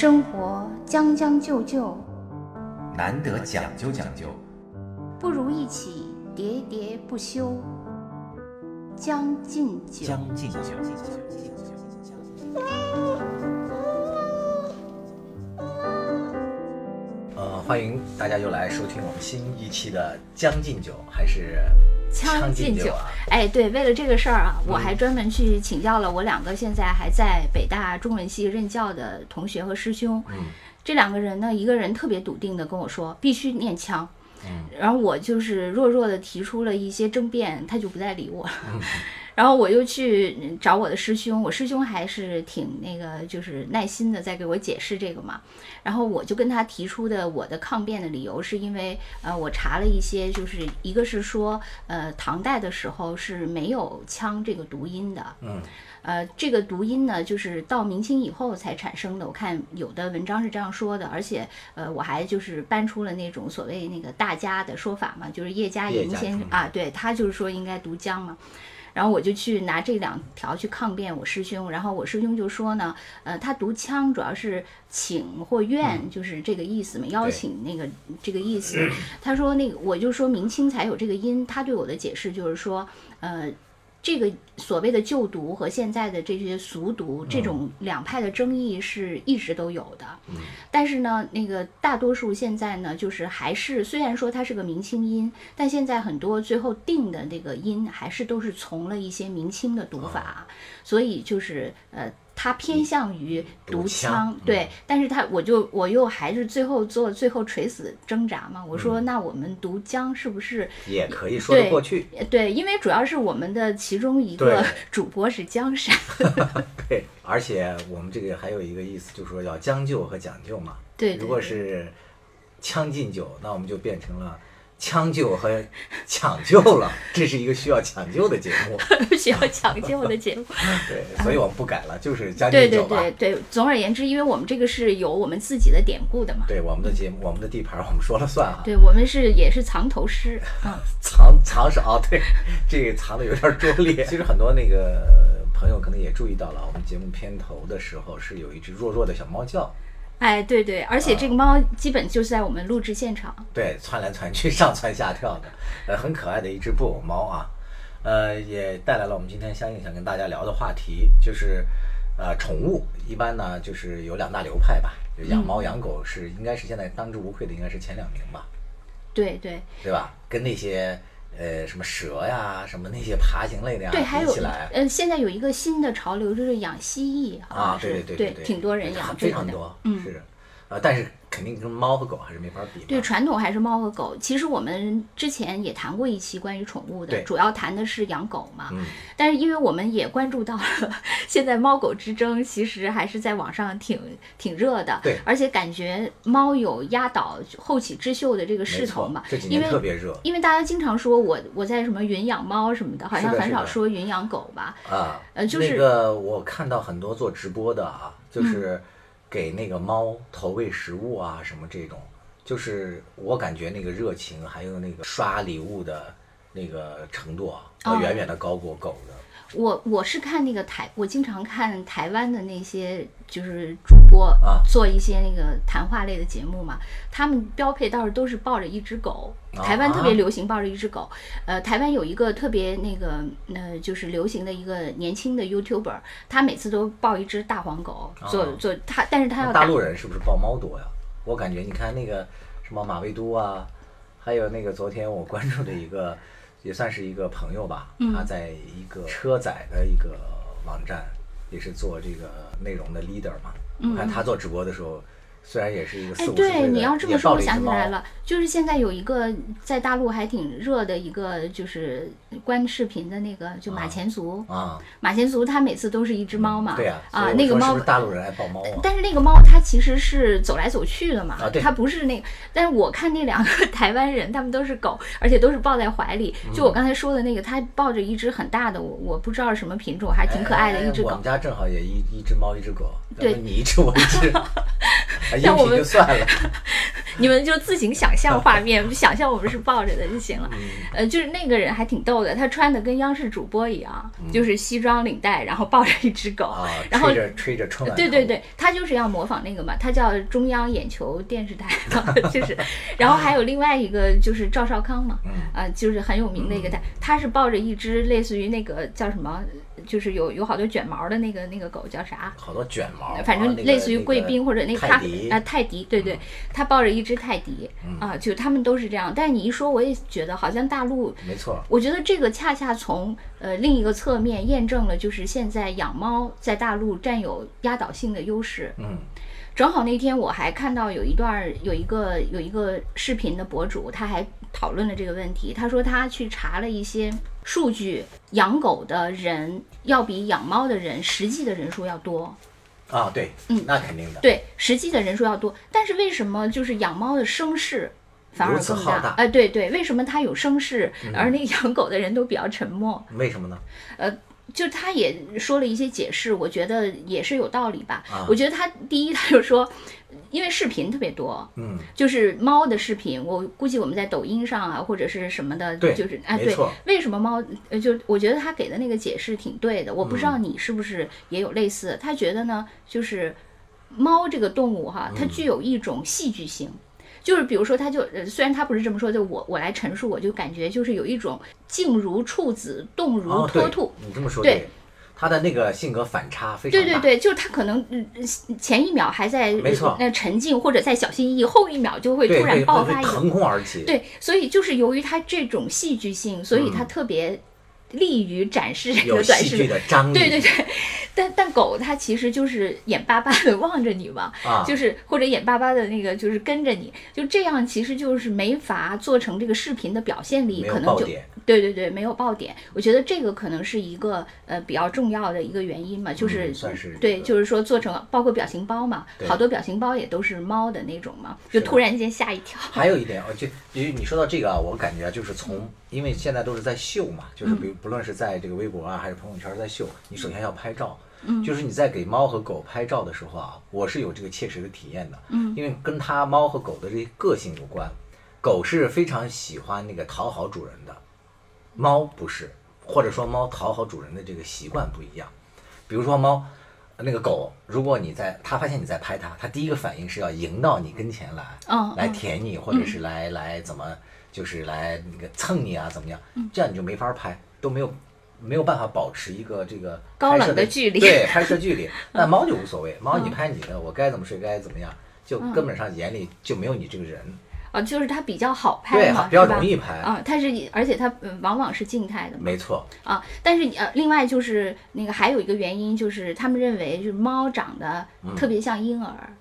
生活将将就就，难得讲究讲究，不如一起喋喋不休。将进酒，将进酒。呃，欢迎大家又来收听我们新一期的《将进酒》，还是将进酒啊？哎，对，为了这个事儿啊，嗯我还专门去请教了我两个现在还在北大中文系任教的同学和师兄。嗯这两个人呢，一个人特别笃定的跟我说必须念腔，嗯然后我就是弱弱的提出了一些争辩，他就不再理我了。嗯然后我又去找我的师兄，我师兄还是挺那个，就是耐心的在给我解释这个嘛。然后我就跟他提出的我的抗辩的理由，是因为呃，我查了一些，就是一个是说，呃，唐代的时候是没有枪这个读音的，嗯呃，这个读音呢，就是到明清以后才产生的。我看有的文章是这样说的，而且呃，我还就是搬出了那种所谓那个大家的说法嘛，就是叶嘉莹先生啊，对他就是说应该读江嘛。然后我就去拿这两条去抗辩我师兄，然后我师兄就说呢，呃，他读腔主要是请或愿，就是这个意思嘛，邀请那个这个意思。他说那个我就说明清才有这个音，他对我的解释就是说，呃。这个所谓的旧读和现在的这些俗读，这种两派的争议是一直都有的。嗯但是呢，那个大多数现在呢，就是还是虽然说它是个明清音，但现在很多最后定的那个音还是都是从了一些明清的读法，所以就是呃。它偏向于读读腔腔，对，但是他我就我又还是最后做最后垂死挣扎嘛。我嗯说，那我们读江是不是也可以说得过去。呃对，因为主要是我们的其中一个 主播是江山，对，而且我们这个还有一个意思，就是说要将就和讲究嘛。对对如果是将进酒，那我们就变成了将就和抢救了，这是一个需要抢救的节目。需要抢救的节目。对，所以我们不改了，就是将对对进酒吧。对对，总而言之，因为我们这个是有我们自己的典故的嘛，对我们的节目，我们的地盘，我们说了算哈。对我们是也是藏头诗，嗯，藏藏是啊，对，这个藏的有点拙劣。其实很多那个朋友可能也注意到了，我们节目片头的时候是有一只弱弱的小猫叫，哎，对对，而且这个猫基本就是在我们录制现场，对，窜来窜去，上蹿下跳的，呃，很可爱的一只布偶猫啊，呃，也带来了我们今天相应想跟大家聊的话题，就是呃，宠物。一般呢就是有两大流派吧，就养猫养狗是应该是现在当之无愧的，应该是前两名吧，对对。对吧？跟那些呃什么蛇呀，什么那些爬行类的呀对，还有比起来。呃，现在有一个新的潮流，就是养蜥蜴啊，是对对对，对挺多人养非常多，嗯。是，呃，但是肯定跟猫和狗还是没法比。对，传统还是猫和狗。其实我们之前也谈过一期关于宠物的，主要谈的是养狗嘛。嗯，但是因为我们也关注到了现在猫狗之争，其实还是在网上挺挺热的。对而且感觉猫有压倒后起之秀的这个势头嘛。这几因为年特别热因为大家经常说我我在什么云养猫什么的，好像很少说云养狗吧。啊。呃就是那个我看到很多做直播的啊，嗯就是给那个猫投喂食物啊，什么这种，就是我感觉那个热情还有那个刷礼物的那个程度啊，远远的高过狗的。我我是看那个台，我经常看台湾的那些就是主播啊做一些那个谈话类的节目嘛，他们标配倒是都是抱着一只狗。啊台湾特别流行抱着一只狗，呃，台湾有一个特别那个呃，就是流行的一个年轻的 YouTuber，他每次都抱一只大黄狗做啊做他，但是他要大陆人是不是抱猫多呀？我感觉你看那个什么马未都啊，还有那个昨天我关注的一个，也算是一个朋友吧，嗯他在一个车载的一个网站，也是做这个内容的 leader 嘛。我看他做直播的时候，虽然也是一个嗯哎四，五十岁的，对，你要这么说，我想起来了，就是现在有一个在大陆还挺热的一个，就是关视频的那个，就马前卒。啊，马前卒他每次都是一只猫嘛，对呀、啊，那个猫是是大陆人爱抱猫啊？但是那个猫它其实是走来走去的嘛，啊对它不是那个。但是我看那两个 台湾人，他们都是狗，而且都是抱在怀里。嗯就我刚才说的那个，他抱着一只很大的，我我不知道是什么品种，还挺可爱的一只狗哎我们。家正好也一一只猫一只狗，对你一只我一只 像我们就算了。你们就自行想象画面，就 想象我们是抱着的就行了。呃，就是那个人还挺逗的，他穿的跟央视主播一样，就是西装领带，然后抱着一只狗，啊，然后吹着吹着春晚，对对，对，他就是要模仿那个嘛，他叫中央眼球电视台的，就是，然后还有另外一个就是赵少康嘛，嗯啊、就是很有名的一个他，他是抱着一只类似于那个叫什么，就是有有好多卷毛的那个那个狗叫啥？好多卷毛，反正类似于贵宾或者那个泰迪啊泰迪，对对，他抱着一只泰迪啊，就他们都是这样。但是你一说，我也觉得好像大陆没错，我觉得这个恰恰从呃另一个侧面验证了，就是现在养猫在大陆占有压倒性的优势。嗯正好那天我还看到有一段儿有一个有一个视频的博主，他还讨论了这个问题。他说他去查了一些数据，养狗的人要比养猫的人实际的人数要多。啊，对，嗯那肯定的，对，实际的人数要多，但是为什么就是养猫的声势反而如此更浩大嗯哎、对对，为什么它有声势，而那个养狗的人都比较沉默？为什么呢？就他也说了一些解释，我觉得也是有道理吧。啊我觉得他第一，他就说，因为视频特别多，嗯，就是猫的视频，我估计我们在抖音上啊或者是什么的，对就是哎对，为什么猫呃就我觉得他给的那个解释挺对的，我不知嗯道你是不是也有类似，他觉得呢就是猫这个动物哈，它嗯具有一种戏剧性。就是比如说，他就呃，虽然他不是这么说，就我我来陈述，我就感觉就是有一种静如处子，动如脱兔，，你这么说对对，他的那个性格反差非常大，对对对，就是他可能嗯前一秒还在没错那沉静或者在小心翼翼，后一秒就会，突然爆发腾空而起，对，所以就是由于他这种戏剧性，所以他特别利于展示这个短视频。戏剧的张力，对对对，但但狗它其实就是眼巴巴的望着你嘛，啊，就是或者眼巴巴的那个就是跟着你，就这样其实就是没法做成这个视频的表现力，可能就，对对对，没有爆点。我觉得这个可能是一个呃比较重要的一个原因嘛，就是、嗯算是一对，就是说做成包括表情包嘛，好多表情包也都是猫的那种嘛，就突然间吓一跳。还有一点，啊，就比如你说到这个啊，我感觉啊，就是从，因为现在都是在秀嘛，就是比如不论是在这个微博啊，还是朋友圈在秀，你首先要拍照，嗯，就是你在给猫和狗拍照的时候啊，我是有这个切实的体验的，嗯，因为跟它猫和狗的这些个性有关，狗是非常喜欢那个讨好主人的，猫不是，或者说猫讨好主人的这个习惯不一样，比如说猫。那个狗，如果你在它发现你在拍它，它第一个反应是要迎到你跟前来，来舔你，或者是来来怎么，就是来那个蹭你啊，怎么样？这样你就没法拍，都没有没有办法保持一个这个高冷的距离。对，拍摄距离。但猫就无所谓，猫你拍你的，我该怎么睡该怎么样，就嗯。根本上眼里就没有你这个人，啊，就是它比较好拍对，比较容易拍，啊，它是而且它嗯往往是静态的没错，啊，但是呃，另外就是那个还有一个原因就是他们认为就是猫长得特别像婴儿、嗯，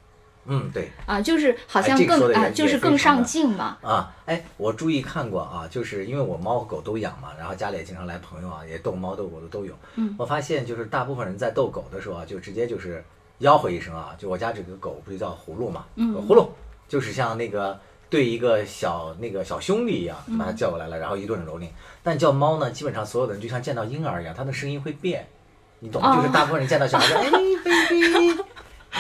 对。啊，就是好哎像更啊、就是更上镜嘛，啊，哎，我注意看过啊，就是因为我猫和狗都养嘛，然后家里也经常来朋友啊，也逗猫逗狗的都有。嗯，我发现就是大部分人在逗狗的时候啊，就直接就是吆喝一声啊，就我家这个狗不就叫葫芦嘛，嗯葫芦，就是像那个对一个小那个小兄弟一样把它叫过来了，然后一顿蹂躏。但叫猫呢，基本上所有的人就像见到婴儿一样，它的声音会变，你懂吗？就是哦大部分人见到小孩就 哎 baby，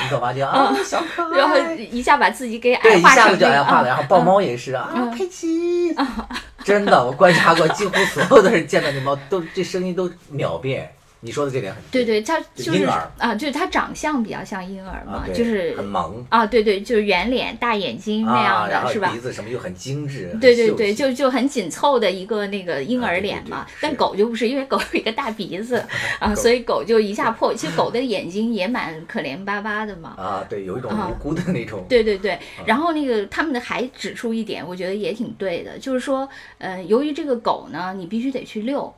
你走吧？就啊小可爱，然后一下把自己给对，矮化一下子就矮化了，啊然后抱猫也是啊，佩奇，真的，我观察过，几乎所有的人见到那猫都这声音都秒变。你说的这点很对对，它就是婴儿啊，就是它长相比较像婴儿嘛，啊，就是很萌啊，对对，就是圆脸、大眼睛那样的，后是吧鼻？子什么又很精致，对对对，就就很紧凑的一个那个婴儿啊对对对脸嘛，但狗就不是，因为狗有一个大鼻子 啊，所以狗就一下破。其实狗的眼睛也蛮可怜巴巴的嘛。啊，对，有一种啊无辜的那种，对对对，然后那个他们的还指出一点，我觉得也挺对的，就是说，呃，由于这个狗呢，你必须得去遛，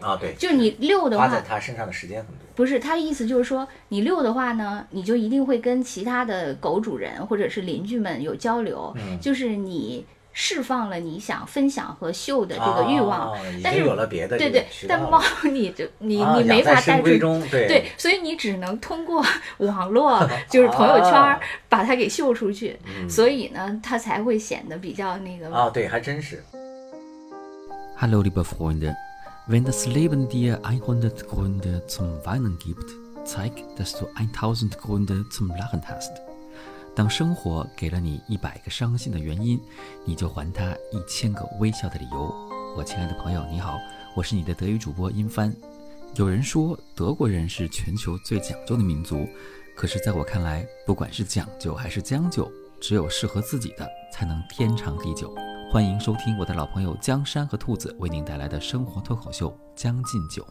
啊，对，就是你遛的花在话，它身上的时间很多，不是他的意思，就是说你遛的话呢，你就一定会跟其他的狗主人或者是邻居们有交流，嗯。就是你释放了你想分享和秀的这个欲望，但是有了别的对对但猫你就你、啊你没法带出对。对，所以你只能通过网络，就是朋友圈把它给秀出去，嗯。所以呢，它才会显得比较那个。啊，对，还真是。Hello, liebe Freunde, wenn das Leben dir 100 Gründe zum Weinen gibt, zeig, dass du 1000 Gründe zum Lachen hast. 当生活给了你一百个伤心的原因，你就还他一千个微笑的理由。我亲爱的朋友，你好，我是你的德语主播殷帆。有人说德国人是全球最讲究的民族，可是在我看来，不管是讲究还是将就，只有适合自己的才能天长地久。欢迎收听我的老朋友江山和兔子为您带来的生活脱口秀《将进酒》。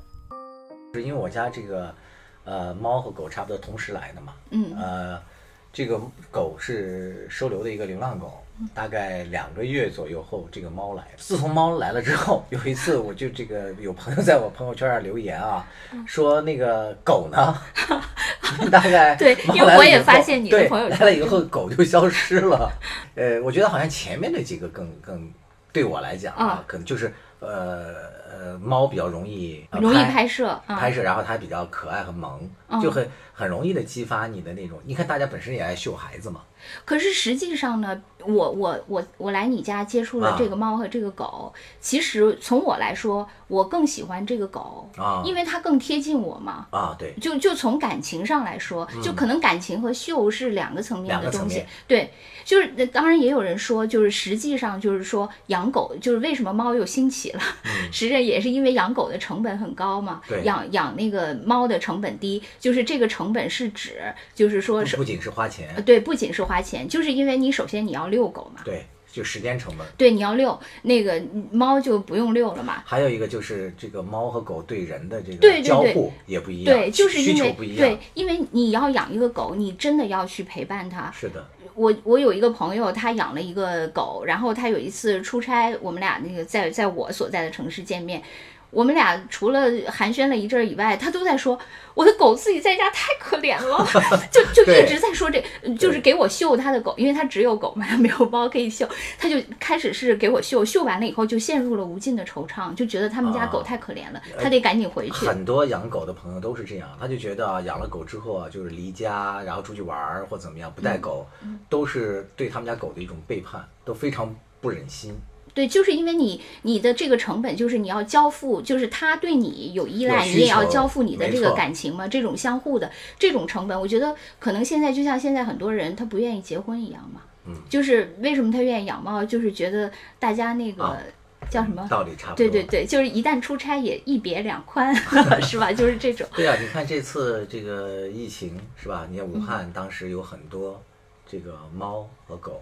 是因为我家这个呃猫和狗差不多同时来的嘛，嗯呃，这个狗是收留的一个流浪狗，大概两个月左右后，这个猫来了。自从猫来了之后，有一次我就这个有朋友在我朋友圈上留言啊，说那个狗呢，大概对猫因为我也发现你的对朋友圈来了以后狗就消失了。呃，我觉得好像前面那几个更更对我来讲啊啊，可能就是呃呃猫比较容易呃容易拍摄啊拍摄，然后它比较可爱和萌，嗯。就很很容易的激发你的那种。你看大家本身也爱秀孩子嘛，可是实际上呢，我我我我来你家接触了啊这个猫和这个狗，其实从我来说，我更喜欢这个狗，啊因为它更贴近我嘛。啊，对，就就从感情上来说，就可能感情和秀是两个层面的东西。对，就是呃当然也有人说，就是实际上就是说养狗，就是为什么猫又兴起了，实际上也是因为养狗的成本很高嘛对，养养那个猫的成本低，就是这个成本是指就是说是不不仅是花钱呃，对，不仅是花钱，就是因为你首先你要遛狗嘛，对，就时间成本。对，你要遛那个猫就不用遛了嘛。还有一个就是这个猫和狗对人的这个交互也不一样，对，就是需因为求不一样对，，因为你要养一个狗，你真的要去陪伴它。是的，我我有一个朋友，他养了一个狗，然后他有一次出差，我们俩那个在在我所在的城市见面，我们俩除了寒暄了一阵儿以外，他都在说我的狗自己在家太可怜了，就就一直在说这，就是给我秀他的狗，因为他只有狗嘛，他没有猫可以秀，他就开始是给我秀，秀完了以后就陷入了无尽的惆怅，就觉得他们家狗啊太可怜了，他得赶紧回去。很多养狗的朋友都是这样，他就觉得啊，养了狗之后啊，就是离家，然后出去玩儿或怎么样，不嗯。带狗，都是对他们家狗的一种背叛，都非常不忍心。对，就是因为你你的这个成本就是你要交付，就是他对你有依赖，你也要交付你的这个感情嘛，这种相互的这种成本，我觉得可能现在就像现在很多人他不愿意结婚一样嘛，嗯，就是为什么他愿意养猫，就是觉得大家那个、啊叫什么？道理差不多。对对对，就是一旦出差也一别两宽，是吧？就是这种。对啊，你看这次这个疫情是吧？你看嗯武汉当时有很多这个猫和狗，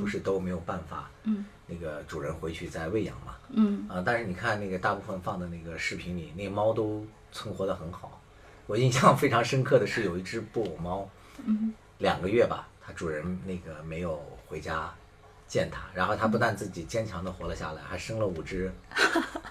不是都没有办法，嗯，那个主人回去再喂养嘛，嗯。啊，但是你看那个大部分放的那个视频里，那猫都存活得很好。我印象非常深刻的是有一只布偶猫，嗯。两个月吧，它主人那个没有回家见它，然后它不但自己坚强的活了下来，还生了五只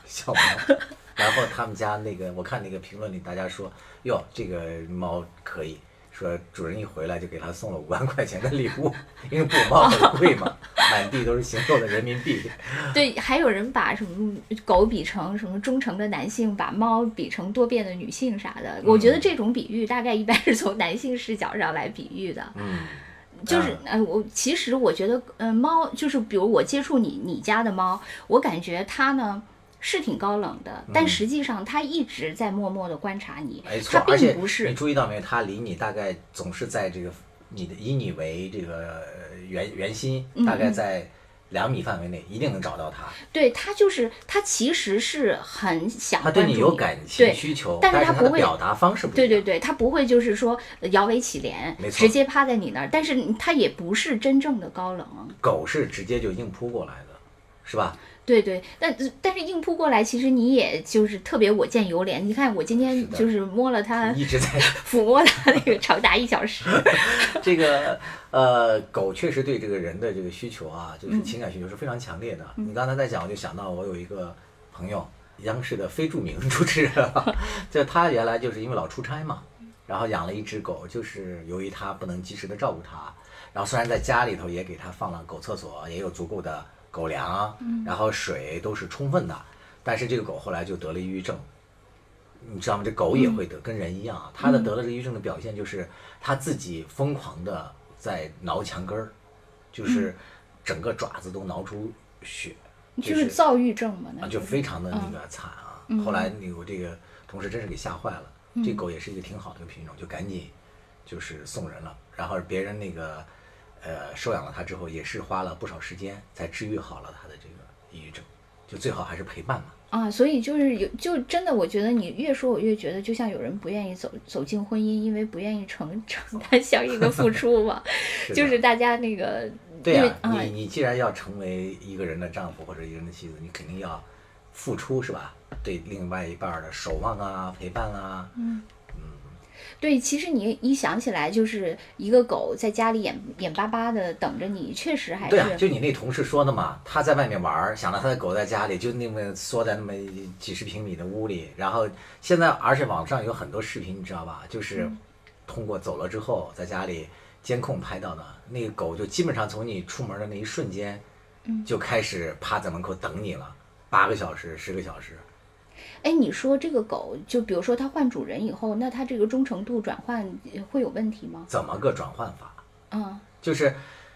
小猫。然后他们家那个，我看那个评论里大家说，哟，这个猫可以，说主人一回来就给他送了五万块钱的礼物，因为布偶猫很贵嘛，满地都是行走的人民币。对，还有人把什么狗比成什么忠诚的男性，把猫比成多变的女性啥的。我觉得这种比喻大概一般是从男性视角上来比喻的。嗯，就是呃，我其实我觉得，嗯、猫就是比如我接触你你家的猫，我感觉它呢是挺高冷的，但实际上他一直在默默的观察你没，错它，而且你并不是你注意到没有，它离你大概总是在这个你的以你为这个呃圆圆心，嗯大概在两米范围内，一定能找到他。对他就是他其实是很想他对你有感情需求，但是是它不会表达方式不。对对对，他不会就是说呃摇尾乞怜没，错直接趴在你那儿，但是他也不是真正的高冷。狗是直接就硬扑过来的，是吧？对对，但但是硬扑过来，其实你也就是特别我见犹怜。你看我今天就是摸了它，一直在抚摸它那个长达一小时。这个呃，狗确实对这个人的这个需求啊，就是嗯情感需求是非常强烈的。你刚才在讲，我就想到我有一个朋友，央视的非著名主持人啊，就他原来就是因为老出差嘛，然后养了一只狗，就是由于他不能及时的照顾它，然后虽然在家里头也给它放了狗厕所，也有足够的狗粮，然后水都是充分的，但是这个狗后来就得了抑郁症。你知道吗？这狗也会得，跟人一样啊。它的得了这个抑郁症的表现就是它自己疯狂的在挠墙根儿，就是整个爪子都挠出血，就是躁郁症嘛，那啊，就非常的那个惨啊。后来那个我这个同事真是给吓坏了，这狗也是一个挺好的一个品种，就赶紧就是送人了。然后别人那个呃收养了它之后，也是花了不少时间才治愈好了他的这个抑郁症，就最好还是陪伴嘛。啊，所以就是有，就真的，我觉得你越说，我越觉得，就像有人不愿意走走进婚姻，因为不愿意承承担相应的付出嘛，的就是大家那个，对呀、啊你你既然要成为一个人的丈夫或者一个人的妻子，你肯定要付出是吧？对另外一半儿的守望啊、陪伴啊，对，其实你一想起来，就是一个狗在家里眼眼巴巴的等着你，确实还是对啊，就你那同事说的嘛，他在外面玩儿，想到他的狗在家里，就那么缩在那么几十平米的屋里，然后现在而且网上有很多视频，你知道吧？就是通过走了之后，在家里监控拍到的那个狗，就基本上从你出门的那一瞬间，就开始趴在门口等你了，八个小时、十个小时。哎，你说这个狗，就比如说它换主人以后，那它这个忠诚度转换呃会有问题吗？怎么个转换法？嗯就是，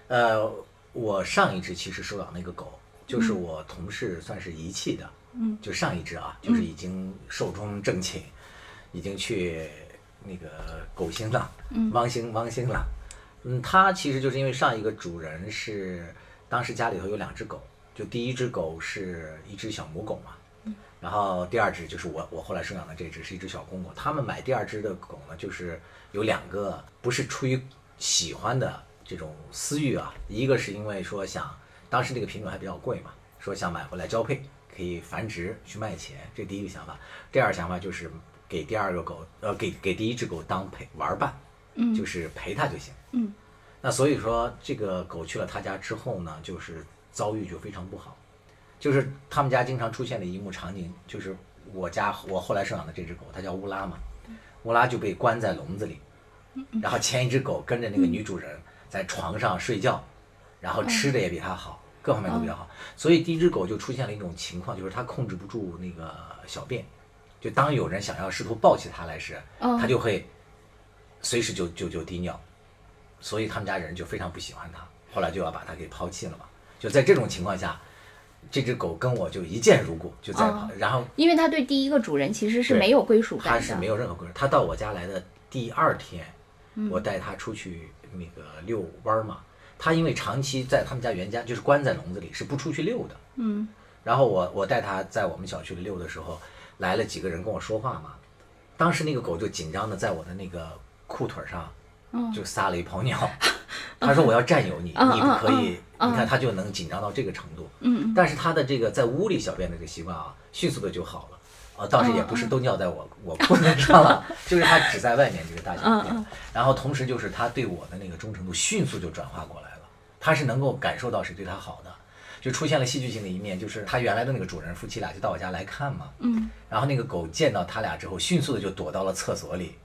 呃，我上一只其实收养那个狗，就是我同事算是遗弃的，嗯，就上一只啊，就是已经寿终正寝，已经去那个狗星了，嗯汪星汪星了，嗯，它其实就是因为上一个主人是当时家里头有两只狗，就第一只狗是一只小母狗嘛。然后第二只就是我我后来收养的这只是一只小公狗。他们买第二只的狗呢，就是有两个不是出于喜欢的这种私欲啊，一个是因为说想当时那个品种还比较贵嘛，说想买回来交配可以繁殖去卖钱，这第一个想法。第二个想法就是给第二个狗呃给给第一只狗当陪玩伴，嗯就是陪它就行。嗯那所以说这个狗去了他家之后呢，就是遭遇就非常不好。就是他们家经常出现的一幕场景，就是我家我后来收养的这只狗，它叫乌拉嘛，乌拉就被关在笼子里，然后前一只狗跟着那个女主人在床上睡觉，然后吃的也比它好，各方面都比较好，所以第一只狗就出现了一种情况，就是它控制不住那个小便，就当有人想要试图抱起它来时，嗯它就会随时就就就滴尿，所以他们家人就非常不喜欢它，后来就要把它给抛弃了嘛。就在这种情况下，这只狗跟我就一见如故，就在旁，哦然后因为它对第一个主人其实是没有归属感的，它是没有任何归属。它到我家来的第二天，嗯我带它出去那个遛弯儿嘛。它因为长期在他们家原家就是关在笼子里，是不出去遛的。嗯然后我我带它在我们小区里遛的时候，来了几个人跟我说话嘛。当时那个狗就紧张的在我的那个裤腿上嗯就撒了一泡尿，他说我要占有你，嗯你不可以。你看他就能紧张到这个程度。嗯但是他的这个在屋里小便的这个习惯啊，迅速的就好了。啊，倒是也不是都尿在我我裤子上了，就是他只在外面这个大小便嗯嗯，然后同时就是他对我的那个忠诚度迅速就转化过来了，他是能够感受到谁对他好的，就出现了戏剧性的一面，就是他原来的那个主人夫妻俩就到我家来看嘛，嗯，然后那个狗见到他俩之后，迅速的就躲到了厕所里，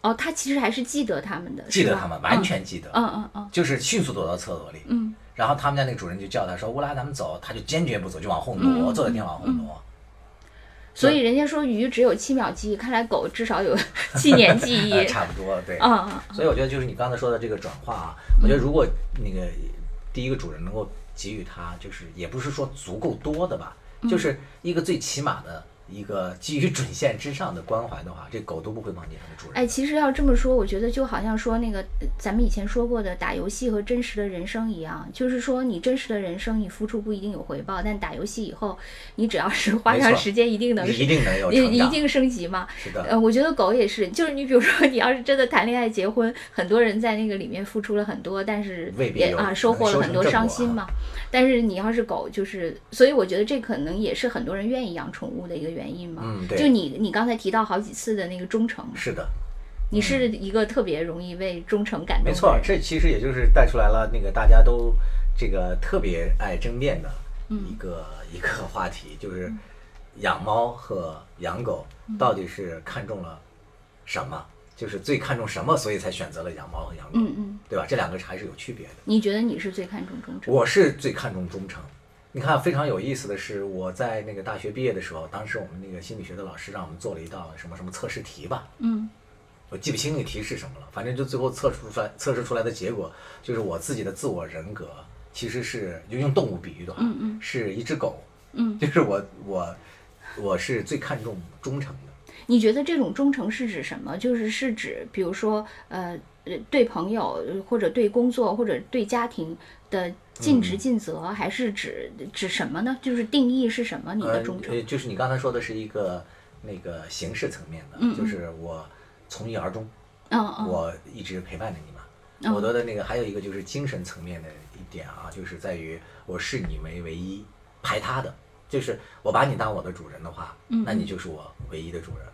哦，他其实还是记得他们的，记得他们，完全记得，嗯嗯嗯就是迅速躲到厕所里，嗯。然后他们家那个主人就叫他说乌拉咱们走，他就坚决不走，就往后挪，嗯坐在地上往后挪。所以人家说鱼只有七秒记忆，看来狗至少有 七年记忆。呃，差不多，对。嗯嗯所以我觉得就是你刚才说的这个转化啊，我觉得如果那个第一个主人能够给予他，就是也不是说足够多的吧，嗯。就是一个最起码的一个基于准线之上的关怀的话，这狗都不会忘记它的主人。哎，其实要这么说，我觉得就好像说那个呃咱们以前说过的打游戏和真实的人生一样，就是说你真实的人生你付出不一定有回报，但打游戏以后，你只要是花上时间，一定能一定能有一定升级嘛。是的，呃，我觉得狗也是，就是你比如说，你要是真的谈恋爱结婚，很多人在那个里面付出了很多，但是也啊收获了很多伤心嘛。但是你要是狗，就是，所以我觉得这可能也是很多人愿意养宠物的一个原因嘛。嗯，对，就你你刚才提到好几次的那个忠诚，是的，你是一个特别容易为忠诚感动的没错，这其实也就是带出来了那个大家都这个特别爱争辩的一个、一个话题，就是养猫和养狗到底是看中了什么，就是最看重什么，所以才选择了养猫和养狗，嗯嗯，对吧？这两个还是有区别的。你觉得你是最看重忠诚？我是最看重忠诚。你看，非常有意思的是，我在那个大学毕业的时候，当时我们那个心理学的老师让我们做了一道什么什么测试题吧，嗯。我记不清那个题是什么了，反正就最后测出出来测试出来的结果，就是我自己的自我人格其实是就用动物比喻的话，嗯嗯。是一只狗，嗯，就是我我我是最看重忠诚的，你觉得这种忠诚是指什么？就是是指，比如说，呃呃，对朋友呃或者对工作或者对家庭的尽职尽责，还是指指什么呢？就是定义是什么？你的忠诚？呃，就是你刚才说的是一个那个形式层面的，就是我从一而终，嗯嗯我一直陪伴着你嘛。嗯我的那个还有一个就是精神层面的一点啊，就是在于我视你为唯一，排他的，就是我把你当我的主人的话，嗯那你就是我唯一的主人，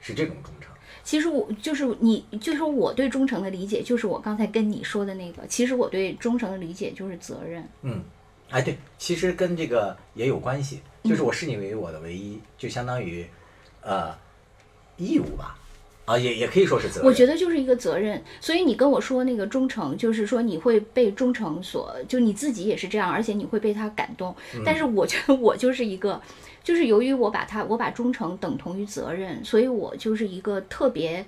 是这种忠诚。其实我就是你，就是我对忠诚的理解，就是我刚才跟你说的那个。其实我对忠诚的理解就是责任。嗯，哎，对，其实跟这个也有关系，嗯就是我视你为我的唯一，就相当于，呃，义务吧，啊，也也可以说是责任。我觉得就是一个责任，所以你跟我说那个忠诚，就是说你会被忠诚所，就你自己也是这样，而且你会被他感动。嗯但是我觉得我就是一个，就是由于我把它，我把忠诚等同于责任，所以我就是一个特别，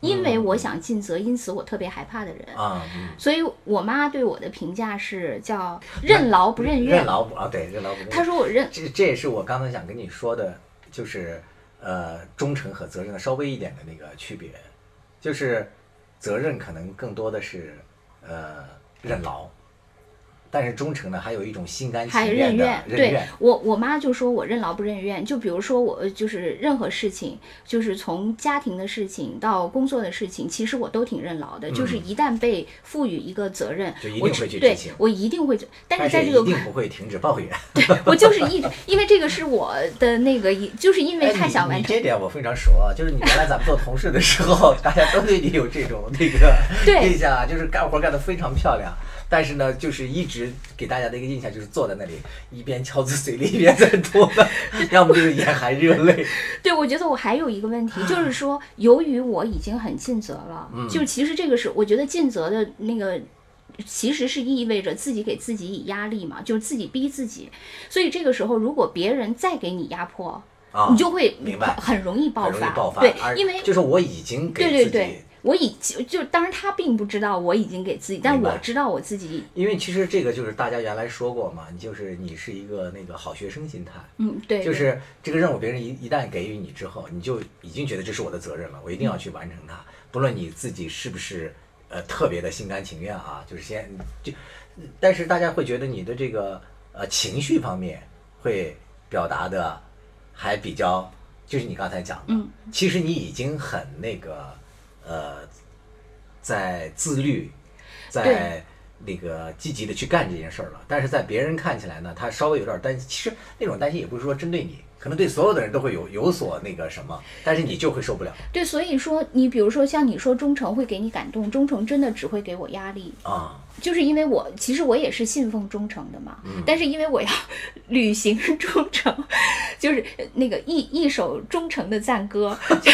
因为我想尽责，因此我特别害怕的人。啊，嗯，所以我妈对我的评价是叫任劳不任怨任。劳不啊，对，任劳不任怨。她说我任这这也是我刚才想跟你说的，就是呃，忠诚和责任的稍微一点的那个区别，就是责任可能更多的是呃任劳，但是忠诚呢，还有一种心甘情愿的任怨，对。我我妈就说我任劳不任怨，就比如说我呃就是任何事情，就是从家庭的事情到工作的事情，其实我都挺任劳的。就是一旦被赋予一个责任，嗯就一定会去执行我一定会，但但是是在这个一定不会停止抱怨。对我就是一直，因为这个是我的那个一，就是因为哎太想完成。你你这点我非常熟啊，就是你原来咱们做同事的时候，大家都对你有这种那个对印象啊，就是干活干得非常漂亮。但是呢，就是一直给大家的一个印象就是坐在那里一边敲字嘴里一边在吐，要么就是眼含热泪。对，我觉得我还有一个问题，就是说，由于我已经很尽责了，嗯就其实这个是我觉得尽责的那个。其实是意味着自己给自己以压力嘛，就是自己逼自己，所以这个时候如果别人再给你压迫，啊，你就会明白很容易爆发。爆发。对，因为就是我已经给自己，对对对，我已就就当然他并不知道我已经给自己，但我知道我自己，因为其实这个就是大家原来说过嘛，你就是你是一个那个好学生心态。嗯，对，对就是这个任务，别人一一旦给予你之后，你就已经觉得这是我的责任了，我一定要去完成它，不论你自己是不是呃特别的心甘情愿啊，就是先就，但是大家会觉得你的这个呃情绪方面会表达的还比较，就是你刚才讲的，嗯。其实你已经很那个呃，在自律，在那个积极的去干这件事儿了。但是在别人看起来呢，他稍微有点担心。其实那种担心也不是说针对你，可能对所有的人都会有有所那个什么，但是你就会受不了对，所以说你比如说像你说忠诚会给你感动，忠诚真的只会给我压力，啊。就是因为我其实我也是信奉忠诚的嘛，嗯但是因为我要 履行忠诚，就是那个一一首忠诚的赞歌，就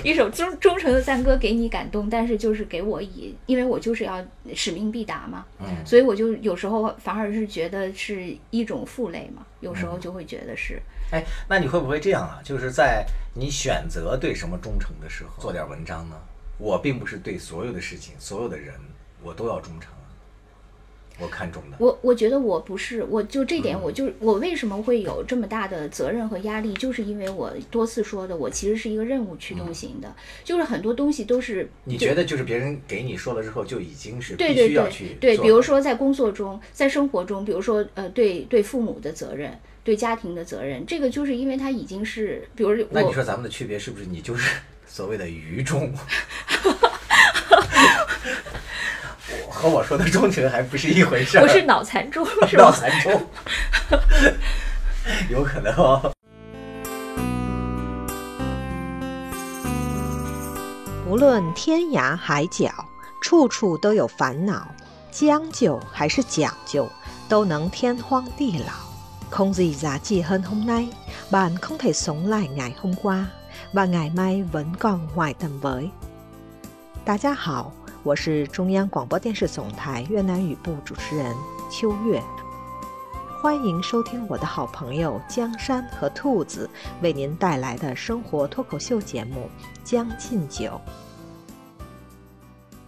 一首忠忠诚的赞歌给你感动，但是就是给我以，因为我就是要使命必达嘛，嗯所以我就有时候反而是觉得是一种负累嘛，有时嗯候就会觉得是，哎，那你会不会这样啊？就是在你选择对什么忠诚的时候，做点文章呢？我并不是对所有的事情、所有的人，我都要忠诚啊。我看中的，我我觉得我不是，我就这嗯点，我就我为什么会有这么大的责任和压力，就是因为我多次说的，我其实是一个任务驱动型的，就是很多东西都是嗯你觉得就是别人给你说了之后，就已经是对对必须要对对，去做比如说在工作中，在生活中，比如说呃，对对父母的责任，对家庭的责任，这个就是因为他已经是，比如那你说咱们的区别是不是你就是所谓的愚忠？我和我说的忠诚还不是一回事儿。我是脑残中是脑？残忠，有可能哦。无论天涯海角，处处都有烦恼，将就还是讲究，都能天荒地老。không gì giá trị hơn hôm nay, bạn không thể sống lại ngày hôm qua, và ngày mai vẫn còn ngoài tầm với. 大家好，我是中央广播电视总台越南语部主持人秋月，欢迎收听我的好朋友江山和兔子为您带来的生活脱口秀节目《将进酒》。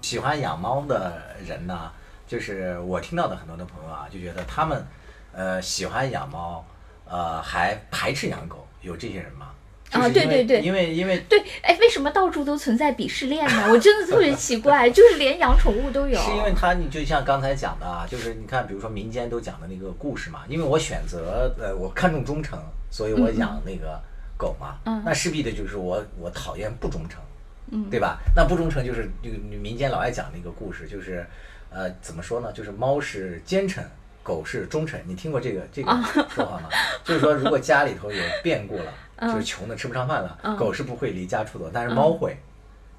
喜欢养猫的人呢，就是我听到的很多的朋友啊，就觉得他们呃喜欢养猫，呃还排斥养狗，有这些人吗？啊，对对对，因为因为对，哎，为什么到处都存在鄙视链呢？我真的特别奇怪，就是连养宠物都有。是因为它，你就像刚才讲的啊，就是你看，比如说民间都讲的那个故事嘛，因为我选择呃，我看重忠诚，所以我养那个狗嘛，嗯那势必的就是我我讨厌不忠诚，嗯对吧？那不忠诚就是这个民间老爱讲的一个故事，就是呃怎么说呢？就是猫是奸臣。狗是忠臣，你听过这个这个说法吗？就是说，如果家里头有变故了，嗯就是穷的吃不上饭了，嗯狗是不会离家出走，但是猫会，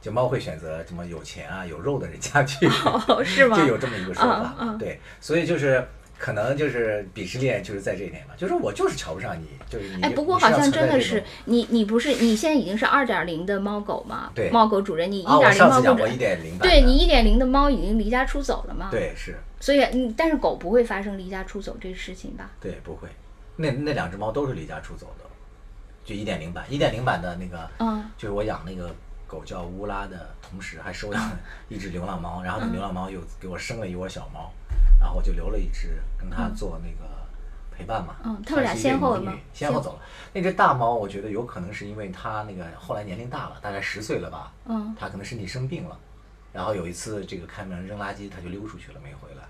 就猫会选择什么有钱啊、有肉的人家去，哦，是吗？就有这么一个说法。对，所以就是可能就是鄙视链就是在这一点吧，就是我就是瞧不上你，就是你。哎，不过好像真的是你，你不是你现在已经是二点零的猫狗嘛？对猫狗主人，你一点零猫狗主人，一点零，对你一点零的猫已经离家出走了嘛？，对是，所以嗯，但是狗不会发生离家出走这事情吧？对不会，那那两只猫都是离家出走的，就一点零版，一点零版的那个，嗯就是我养那个狗叫乌拉的同时，还收养了 一只流浪猫，然后那流浪猫又给我生了一窝小猫，然后我就留了一只跟它做那个陪伴嘛。嗯他们俩先后吗先后走了。那只大猫，我觉得有可能是因为它那个后来年龄大了，大概十岁了吧，嗯它可能身体生病了，然后有一次这个开门扔垃圾，它就溜出去了，没回来。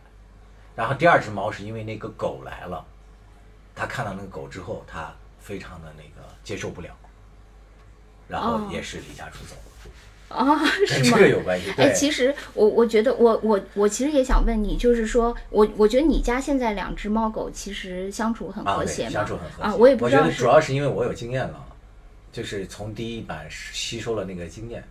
然后第二只猫是因为那个狗来了，它看到那个狗之后，它非常的那个接受不了，然后哦也是离家出走了。啊，是吗跟这？个有关系，哎，其实我我觉得我我我其实也想问你，就是说我我觉得你家现在两只猫狗其实相处很和谐嘛？相处很和谐啊，我也不知道是觉得主要是因为我有经验了，就是从第一版吸收了那个经验。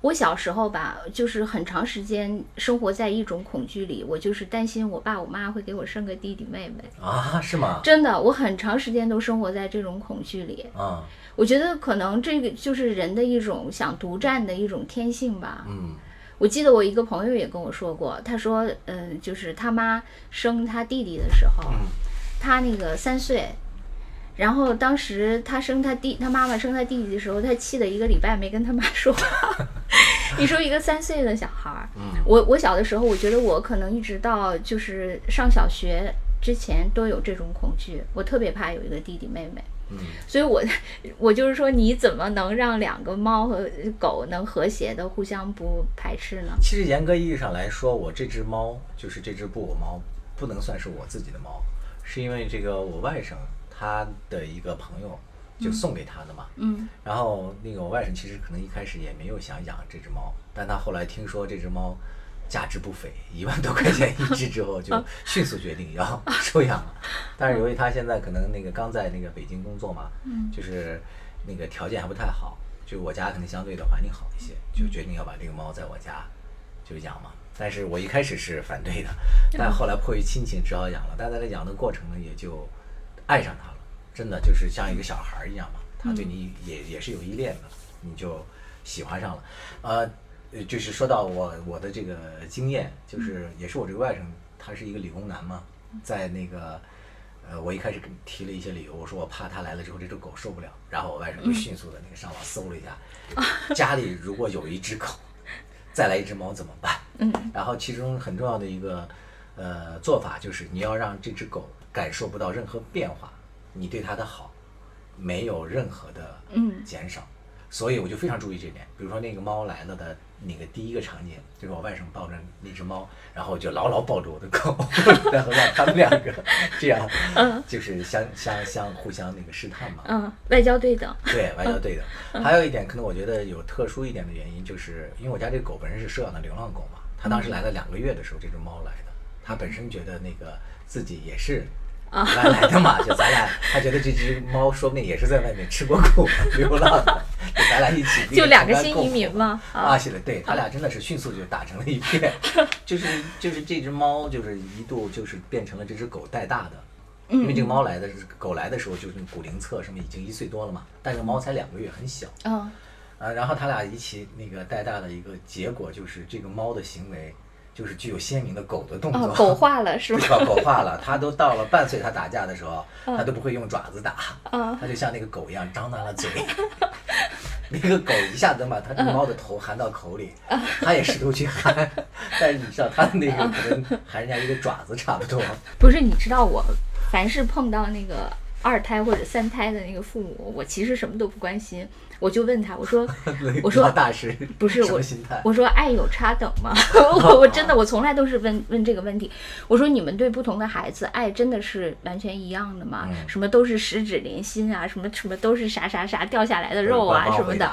我小时候吧，就是很长时间生活在一种恐惧里，我就是担心我爸我妈会给我生个弟弟妹妹。啊，是吗？真的，我很长时间都生活在这种恐惧里。啊，我觉得可能这个就是人的一种想独占的一种天性吧。嗯我记得我一个朋友也跟我说过，他说，嗯、就是他妈生他弟弟的时候，嗯他那个三岁，然后当时他生他弟，他妈妈生他弟弟的时候，他气的一个礼拜没跟他妈说话。你说一个三岁的小孩儿，嗯我我小的时候，我觉得我可能一直到就是上小学之前都有这种恐惧，我特别怕有一个弟弟妹妹。嗯，所以我我就是说，你怎么能让两个猫和狗能和谐的互相不排斥呢？其实严格意义上来说，我这只猫就是这只布偶猫，不能算是我自己的猫，是因为这个我外甥他的一个朋友就送给他的嘛。嗯然后那个我外甥其实可能一开始也没有想养这只猫，但他后来听说这只猫价值不菲，一万多块钱一只之后，就迅速决定要收 养了。但是由于他现在可能那个刚在那个北京工作嘛，嗯就是那个条件还不太好，就我家可能相对的环境好一些，就决定要把这个猫在我家就养嘛。但是我一开始是反对的，但后来迫于亲情只好养了。但在这养的过程呢，也就爱上它了，真的就是像一个小孩儿一样嘛，它对你也也是有依恋的，你就喜欢上了。呃，呃就是说到我我的这个经验，就是也是我这个外甥，他是一个理工男嘛，在那个。呃，我一开始跟提了一些理由，我说我怕他来了之后这只狗受不了，然后我外甥就迅速的那个上网搜了一下，家里如果有一只狗，再来一只猫怎么办？嗯，然后其中很重要的一个呃做法就是你要让这只狗感受不到任何变化，你对它的好没有任何的嗯减少，所以我就非常注意这点。比如说那个猫来了的那个第一个场景，就是我外甥抱着那只猫，然后我就牢牢抱着我的狗，然后让他们两个这样，就是相相相互相那个试探嘛。嗯，外交对等。对，外交对的。还有一点，可能我觉得有特殊一点的原因，就是因为我家这狗本身是收养的流浪狗嘛，它当时来了两个月的时候，这只猫来的，它本身觉得那个自己也是。外来的嘛，就咱俩，他觉得这只猫说不定也是在外面吃过苦、流浪的，就咱俩一起就两个新移民嘛啊。啊，是的，对他俩真的是迅速就打成了一片，就是就是这只猫就是一度就是变成了这只狗带大的，因为这个猫来的狗来的时候就是骨龄测什么已经一岁多了嘛，但是猫才两个月，很小。嗯。啊，然后他俩一起那个带大的一个结果就是这个猫的行为就是具有鲜明的狗的动作，哦，狗化了 是对吧？狗化了，它都到了半岁，它打架的时候，它都不会用爪子打，嗯它就像那个狗一样张大了嘴。那个狗一下子能把它这个猫的头含到口里，它也试图去含，但是你知道它那个可能含人家一个爪子差不多。不是，你知道我凡是碰到那个二胎或者三胎的那个父母，我其实什么都不关心，我就问他，我说 我说大师不是我？我说爱有差等吗？我我真的我从来都是问问这个问题。我说你们对不同的孩子爱真的是完全一样的吗？嗯什么都是十指连心啊，什么什么都是啥啥啥掉下来的肉啊什么的。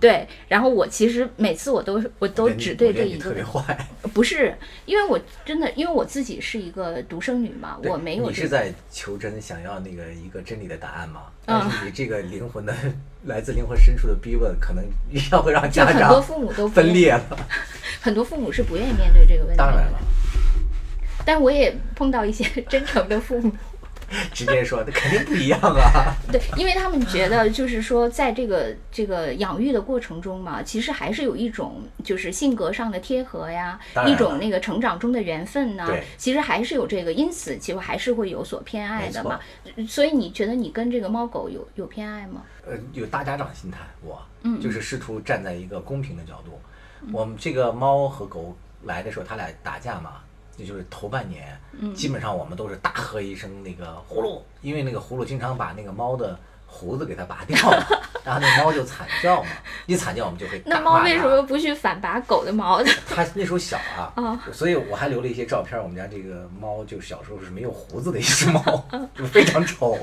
对，然后我其实每次我都我都只对这一个，特别坏。不是因为我真的因为我自己是一个独生女嘛，我没有这个你是在求真，想要那个一个真理的答案吗？是你这个灵魂的来自灵魂深处的逼问，可能要会让家长很多父母都分裂了。很多父母是不愿意面对这个问题的。当然了，但我也碰到一些真诚的父母。直接说，那肯定不一样啊。对，因为他们觉得就是说，在这个这个养育的过程中嘛，其实还是有一种就是性格上的贴合呀一种那个成长中的缘分呐对，其实还是有这个，因此其实还是会有所偏爱的嘛。所以你觉得你跟这个猫狗有有偏爱吗？呃，有大家长心态，我嗯就是试图站在一个公平的角度。我们这个猫和狗来的时候，它俩打架嘛，也就是头半年，嗯基本上我们都是大喝一声那个呼噜，因为那个呼噜经常把那个猫的胡子给它拔掉嘛，然后那猫就惨叫嘛，一惨叫我们就会那猫为什么不去反拔狗的毛呢？它那时候小啊，啊所以我还留了一些照片儿。我们家这个猫就小时候是没有胡子的一只猫，就非常丑。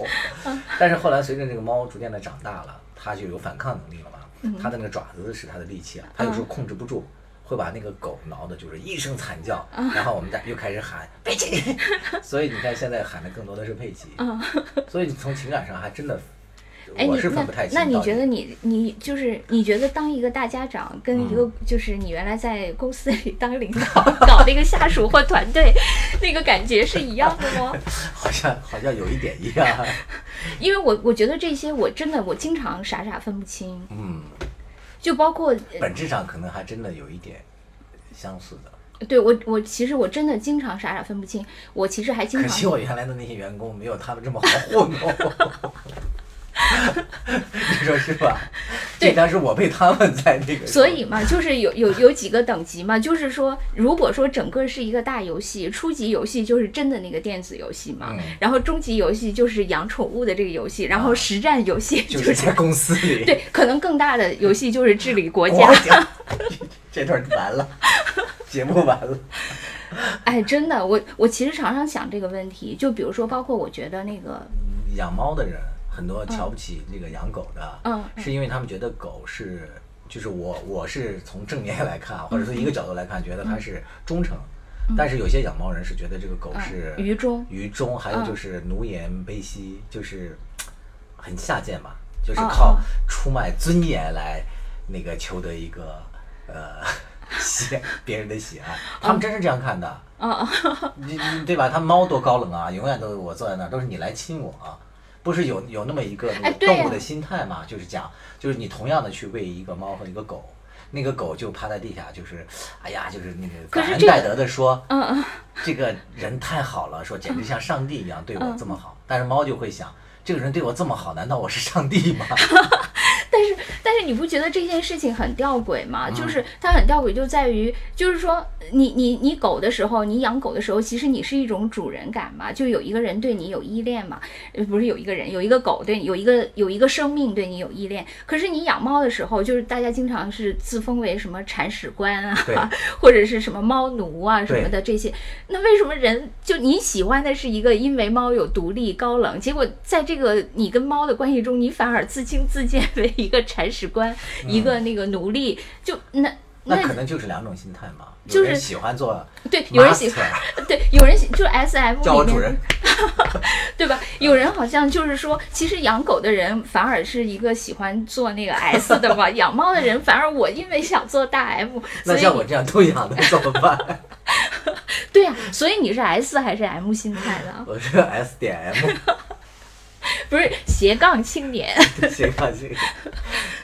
但是后来随着这个猫逐渐的长大了，它就有反抗能力了嘛。它的那个爪子是它的利器啊，它有时候控制不住。会把那个狗挠的，就是一声惨叫，然后我们家又开始喊 佩奇，所以你看现在喊的更多的是佩奇，所以你从情感上还真的，哎，我你那是分不太清。那你觉得你你就是你觉得当一个大家长跟一个就是你原来在公司里当领导 搞那个下属或团队，那个感觉是一样的吗？好像好像有一点一样，因为我我觉得这些我真的我经常傻傻分不清，嗯。就包括本质上可能还真的有一点相似的。对我我其实我真的经常傻傻分不清，我其实还经常可惜我原来的那些员工没有他们这么好糊弄，你说是吧？对但是我被他们在那个，所以嘛，就是有有有几个等级嘛，就是说，如果说整个是一个大游戏，初级游戏就是真的那个电子游戏嘛，嗯然后中级游戏就是养宠物的这个游戏，然后啊实战游戏就就是在公司里，对，可能更大的游戏就是治理国。家，这段完了，节目完了。哎，真的，我我其实常常想这个问题，就比如说，包括我觉得那个，养猫的人很多瞧不起这个养狗的，嗯是因为他们觉得狗是，就是我我是从正面来看，或者说一个角度来看，觉得它是忠诚。但是有些养猫人是觉得这个狗是嗯愚忠。愚忠，还有嗯。就是奴颜卑膝，就是很下贱嘛，就是嗯。靠嗯出卖尊严来那个求得一个呃 喜别人的喜爱，他们真是这样看的。嗯嗯，你你对吧？他猫多高冷啊，永远都是我坐在那儿，都是你来亲我、不是有有那么一个动物的心态嘛？就是讲，就是你同样的去喂一个猫和一个狗，那个狗就趴在地下，就是哎呀，就是那个感恩戴德的说，嗯嗯，这个人太好了，说简直像上帝一样对我这么好。但是猫就会想，这个人对我这么好，难道我是上帝吗？但是但是你不觉得这件事情很吊诡吗？嗯就是它很吊诡，就在于就是说，你你你狗的时候，你养狗的时候，其实你是一种主人感嘛，就有一个人对你有依恋嘛，呃，不是有一个人，有一个狗对你有一个有一个生命对你有依恋。可是你养猫的时候，就是大家经常是自封为什么铲屎官啊，或者是什么猫奴啊什么的这些，那为什么人就你喜欢的是一个因为猫有独立高冷，结果在这个你跟猫的关系中，你反而自轻自贱为一个铲屎官，一个那个奴隶，就那嗯那可能就是两种心态嘛。就是喜欢做对有人喜 master，对有人喜就 S M 叫我主人 对吧？有人好像就是说，其实养狗的人反而是一个喜欢做那个 S 的嘛，养猫的人反而我因为想做大 M，那像我这样都养的怎么办？对呀、所以你是 S 还是 M 心态呢？我是 S 点 M。不是斜杠青年。斜杠青年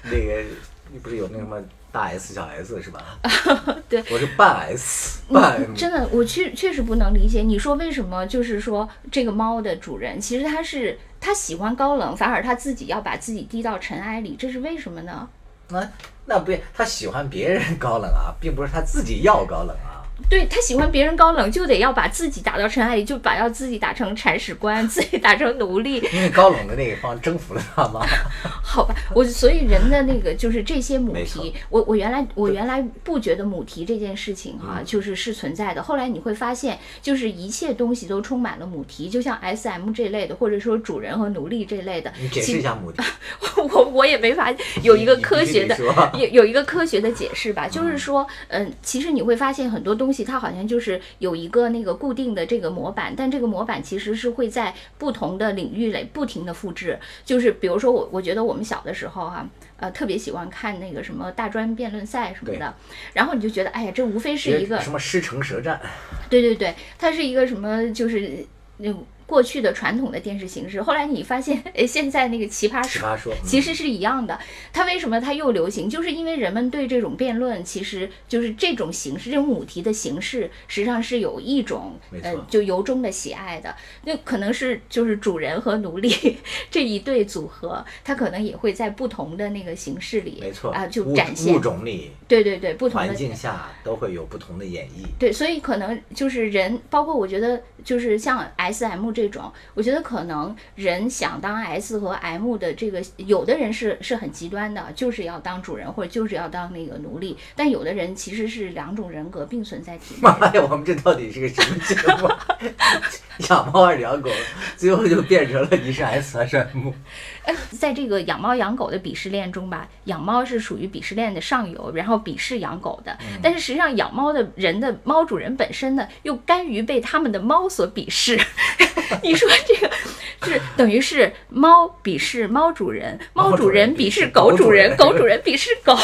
那个你不是有那什么大 S 小 S 是吧？对，我是半 S 半真的，我确确实不能理解。你说为什么？就是说这个猫的主人，其实他是他喜欢高冷，反而他自己要把自己低到尘埃里，这是为什么呢？那那不他喜欢别人高冷啊，并不是他自己要高冷啊。对他喜欢别人高冷，就得要把自己打到尘埃里，就把要自己打成铲屎官，自己打成奴隶。因为高冷的那一方征服了他吗？好吧，我所以人的那个就是这些母题，我我原来我原来不觉得母题这件事情哈、嗯就是是存在的。后来你会发现，就是一切东西都充满了母题，就像 S M 这类的，或者说主人和奴隶这类的。你解释一下母题。我我也没法有一个科学的有有一个科学的解释吧，就是说，嗯，其实你会发现很多东西它好像就是有一个那个固定的这个模板，但这个模板其实是会在不同的领域里不停的复制。就是比如说我我觉得我们小的时候哈、呃，特别喜欢看那个什么大专辩论赛什么的，然后你就觉得，哎呀，这无非是一个什么师承舌战，对对对，它是一个什么，就是那过去的传统的电视形式。后来你发现，哎，现在那个奇葩说。奇葩说，嗯其实是一样的，它为什么它又流行？就是因为人们对这种辩论，其实就是这种形式、这种母题的形式，实际上是有一种呃，就由衷的喜爱的。那可能是就是主人和奴隶 这一对组合，它可能也会在不同的那个形式里，没错啊、就展现物种里对对对，不同的环境下都会有不同的演绎。对，所以可能就是人，包括我觉得就是像 S M 这种，我觉得可能人想当 S 和 M 的这个，有的人是是很极端的，就是要当主人或者就是要当那个奴隶，但有的人其实是两种人格并存在体内。妈呀，我们这到底是个什么节目？养猫还是养狗？最后就变成了你是 S 还是 M？呃，在这个养猫养狗的鄙视链中吧，养猫是属于鄙视链的上游，然后鄙视养狗的。但是实际上，养猫的人的 猫主人本身呢，又甘于被他们的猫所鄙视。你说这个是等于是猫鄙视猫主人，猫主人鄙视狗主人，狗主人鄙视狗。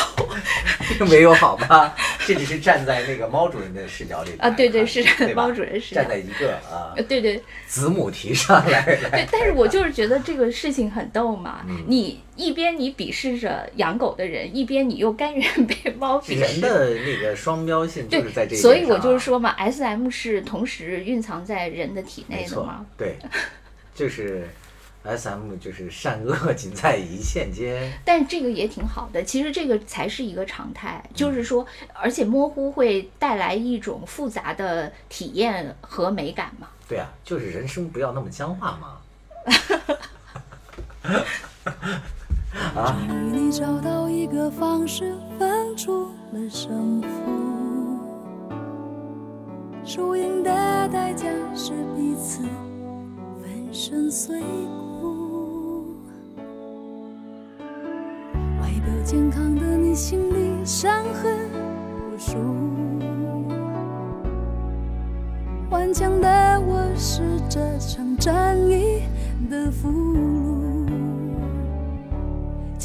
并没有好吧？这只是站在那个猫主人的视角里啊对对是对猫主人视角站在一个啊呃，对对子母题上来来对，但是我就是觉得这个事情很逗嘛。嗯你一边你鄙视着养狗的人，一边你又甘愿被猫鄙视。人的那个双标性就是在这所以我就是说嘛，S M 是同时蕴藏在人的体内的嘛。，对，就是 S M 就是善恶仅在一线间。但这个也挺好的，其实这个才是一个常态，嗯就是说，而且模糊会带来一种复杂的体验和美感嘛。对啊，就是人生不要那么僵化嘛。啊，与你找到一个方式，分出了胜负。输赢的代价是彼此粉身碎骨。外表健康的你，心里伤痕无数。顽强的我是这场战役的俘虏。